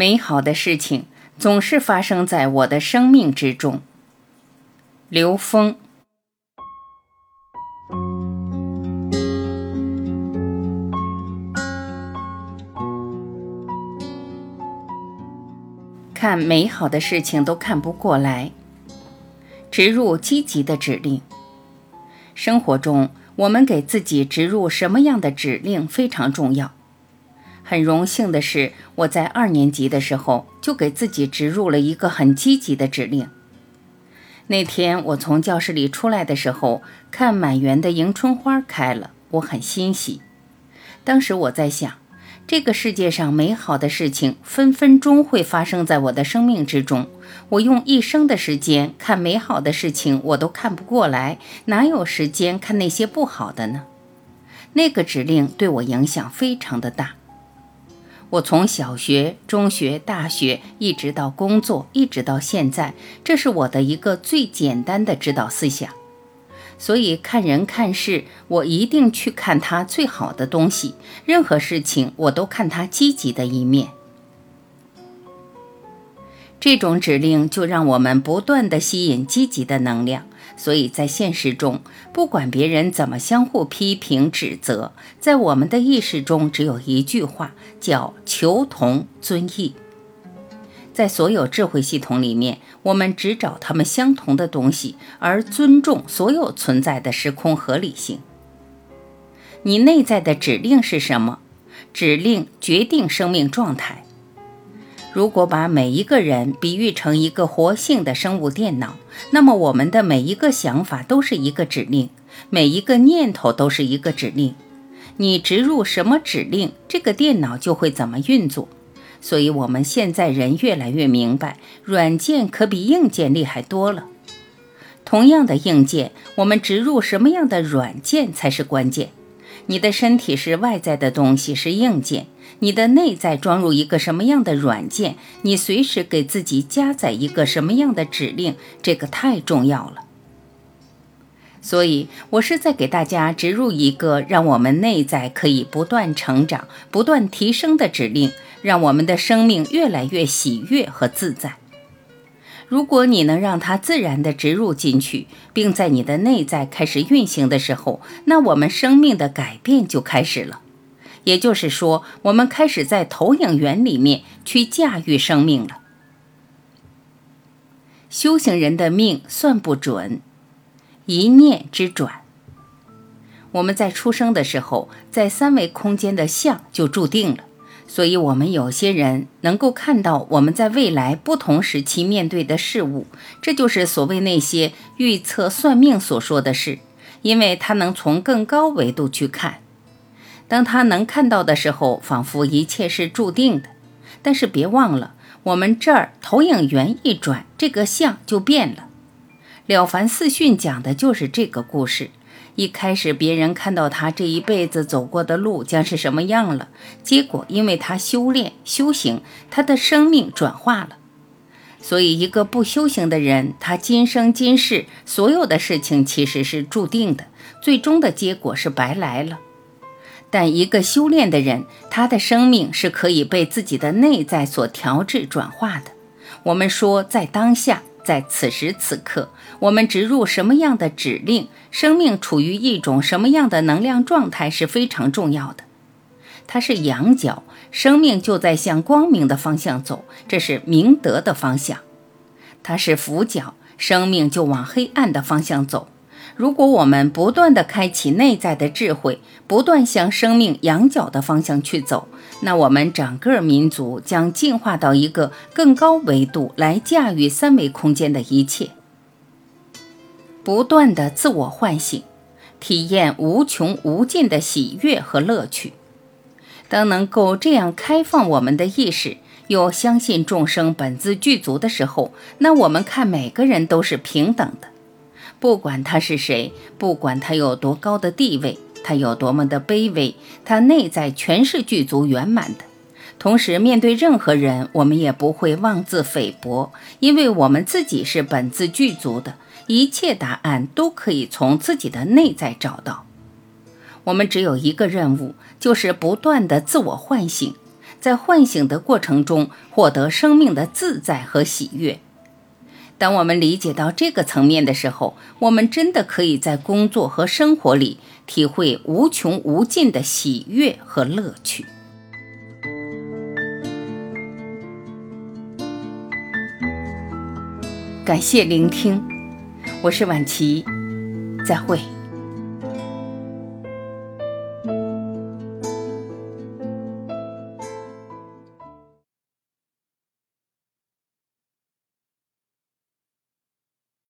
美好的事情总是发生在我的生命之中。刘峰。看美好的事情都看不过来，植入积极的指令。生活中，我们给自己植入什么样的指令非常重要。很荣幸的是，我在二年级的时候就给自己植入了一个很积极的指令。那天我从教室里出来的时候，看满园的迎春花开了，我很欣喜。当时我在想。这个世界上美好的事情分分钟会发生在我的生命之中。我用一生的时间看美好的事情，我都看不过来，哪有时间看那些不好的呢？那个指令对我影响非常的大。我从小学、中学、大学，一直到工作，一直到现在，这是我的一个最简单的指导思想。所以看人看事，我一定去看他最好的东西。任何事情，我都看他积极的一面。这种指令就让我们不断的吸引积极的能量。所以在现实中，不管别人怎么相互批评指责，在我们的意识中只有一句话，叫求同尊异。在所有智慧系统里面，我们只找他们相同的东西，而尊重所有存在的时空合理性。你内在的指令是什么？指令决定生命状态。如果把每一个人比喻成一个活性的生物电脑，那么我们的每一个想法都是一个指令，每一个念头都是一个指令。你植入什么指令，这个电脑就会怎么运作。所以，我们现在人越来越明白，软件可比硬件厉害多了。同样的硬件，我们植入什么样的软件才是关键。你的身体是外在的东西，是硬件；你的内在装入一个什么样的软件，你随时给自己加载一个什么样的指令，这个太重要了。所以，我是在给大家植入一个让我们内在可以不断成长、不断提升的指令。让我们的生命越来越喜悦和自在。如果你能让它自然地植入进去，并在你的内在开始运行的时候，那我们生命的改变就开始了。也就是说，我们开始在投影源里面去驾驭生命了。修行人的命算不准，一念之转。我们在出生的时候，在三维空间的相就注定了。所以，我们有些人能够看到我们在未来不同时期面对的事物，这就是所谓那些预测算命所说的事，因为他能从更高维度去看。当他能看到的时候，仿佛一切是注定的。但是别忘了，我们这儿投影源一转，这个相就变了。《了凡四训》讲的就是这个故事。一开始，别人看到他这一辈子走过的路将是什么样了，结果因为他修炼修行，他的生命转化了。所以，一个不修行的人，他今生今世所有的事情其实是注定的，最终的结果是白来了。但一个修炼的人，他的生命是可以被自己的内在所调制转化的。我们说，在当下。在此时此刻，我们植入什么样的指令，生命处于一种什么样的能量状态是非常重要的。它是阳角，生命就在向光明的方向走，这是明德的方向；它是俯角，生命就往黑暗的方向走。如果我们不断地开启内在的智慧，不断向生命仰角的方向去走，那我们整个民族将进化到一个更高维度来驾驭三维空间的一切，不断的自我唤醒，体验无穷无尽的喜悦和乐趣。当能够这样开放我们的意识，又相信众生本自具足的时候，那我们看每个人都是平等的。不管他是谁，不管他有多高的地位，他有多么的卑微，他内在全是具足圆满的。同时，面对任何人，我们也不会妄自菲薄，因为我们自己是本自具足的，一切答案都可以从自己的内在找到。我们只有一个任务，就是不断的自我唤醒。在唤醒的过程中获得生命的自在和喜悦。当我们理解到这个层面的时候，我们真的可以在工作和生活里体会无穷无尽的喜悦和乐趣。感谢聆听，我是婉琪，再会。